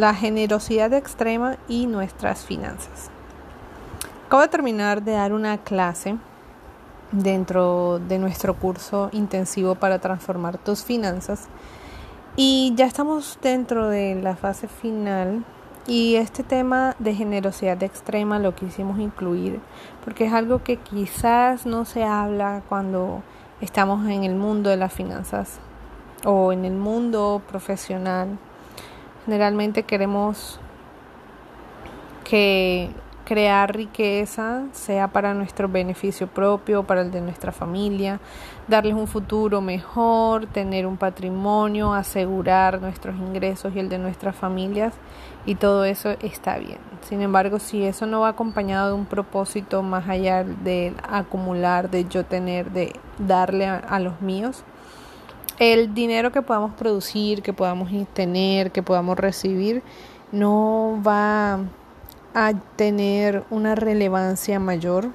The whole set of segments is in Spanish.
La generosidad extrema y nuestras finanzas. Acabo de terminar de dar una clase dentro de nuestro curso intensivo para transformar tus finanzas y ya estamos dentro de la fase final y este tema de generosidad extrema lo quisimos incluir porque es algo que quizás no se habla cuando estamos en el mundo de las finanzas o en el mundo profesional Generalmente queremos que crear riqueza sea para nuestro beneficio propio, para el de nuestra familia, darles un futuro mejor, tener un patrimonio, asegurar nuestros ingresos y el de nuestras familias y todo eso está bien. Sin embargo, si eso no va acompañado de un propósito más allá de acumular, de yo tener, de darle a, los míos, el dinero que podamos producir, que podamos tener, que podamos recibir, no va a tener una relevancia mayor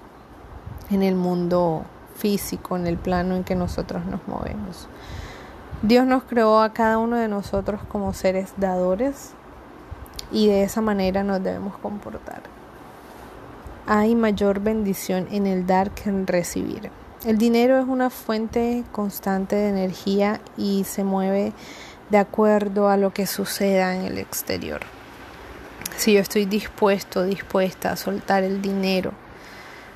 en el mundo físico, en el plano en que nosotros nos movemos. Dios nos creó a cada uno de nosotros como seres dadores y de esa manera nos debemos comportar. Hay mayor bendición en el dar que en recibir. El dinero es una fuente constante de energía y se mueve de acuerdo a lo que suceda en el exterior. Si yo estoy dispuesto, dispuesta a soltar el dinero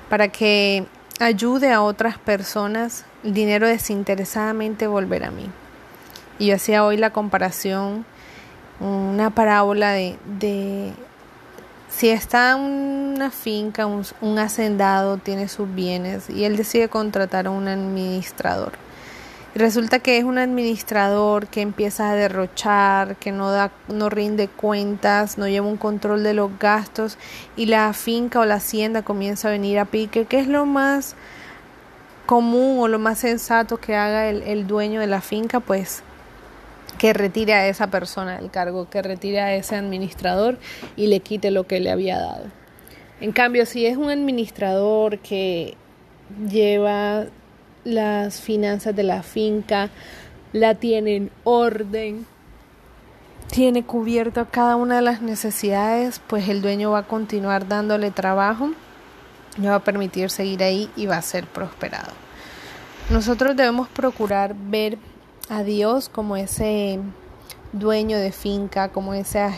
para que ayude a otras personas, el dinero desinteresadamente volverá a mí. Y yo hacía hoy la comparación, una parábola de, de si está una finca, un, hacendado tiene sus bienes y él decide contratar a un administrador. Resulta que es un administrador que empieza a derrochar, que no da, no rinde cuentas, no lleva un control de los gastos y la finca o la hacienda comienza a venir a pique. ¿Qué es lo más común o lo más sensato que haga el dueño de la finca? Pues que retire a esa persona del cargo, que retire a ese administrador y le quite lo que le había dado. En cambio, si es un administrador que lleva las finanzas de la finca, la tiene en orden, tiene cubierto cada una de las necesidades, pues el dueño va a continuar dándole trabajo, le va a permitir seguir ahí y va a ser prosperado. Nosotros debemos procurar ver a Dios como ese dueño de finca, como ese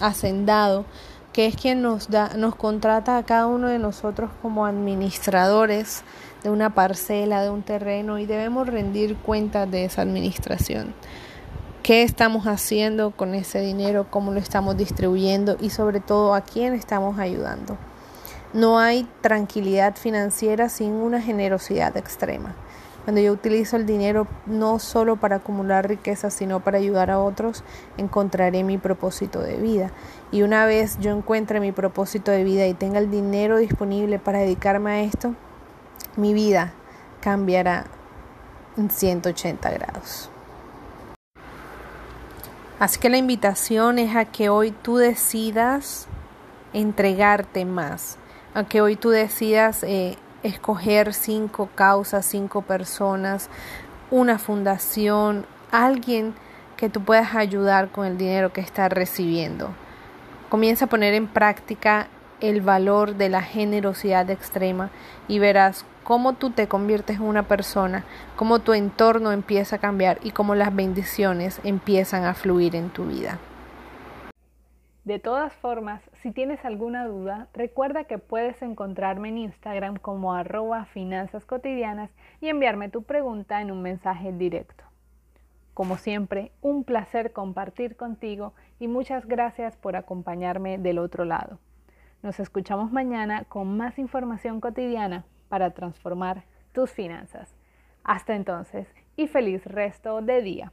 hacendado, que es quien nos da, nos contrata a cada uno de nosotros como administradores de una parcela, de un terreno, y debemos rendir cuentas de esa administración. ¿Qué estamos haciendo con ese dinero? ¿Cómo lo estamos distribuyendo? Y sobre todo, ¿a quién estamos ayudando? No hay tranquilidad financiera sin una generosidad extrema. Cuando yo utilizo el dinero no solo para acumular riqueza, sino para ayudar a otros, encontraré mi propósito de vida. Y una vez yo encuentre mi propósito de vida y tenga el dinero disponible para dedicarme a esto, mi vida cambiará en 180 grados. Así que la invitación es a que hoy tú decidas entregarte más, a que hoy tú decidas eh, escoger cinco causas, cinco personas, una fundación, alguien que tú puedas ayudar con el dinero que estás recibiendo. Comienza a poner en práctica el valor de la generosidad extrema y verás cómo tú te conviertes en una persona, cómo tu entorno empieza a cambiar y cómo las bendiciones empiezan a fluir en tu vida. De todas formas, si tienes alguna duda, recuerda que puedes encontrarme en Instagram como arroba finanzas cotidianas y enviarme tu pregunta en un mensaje directo. Como siempre, un placer compartir contigo y muchas gracias por acompañarme del otro lado. Nos escuchamos mañana con más información cotidiana para transformar tus finanzas. Hasta entonces y feliz resto de día.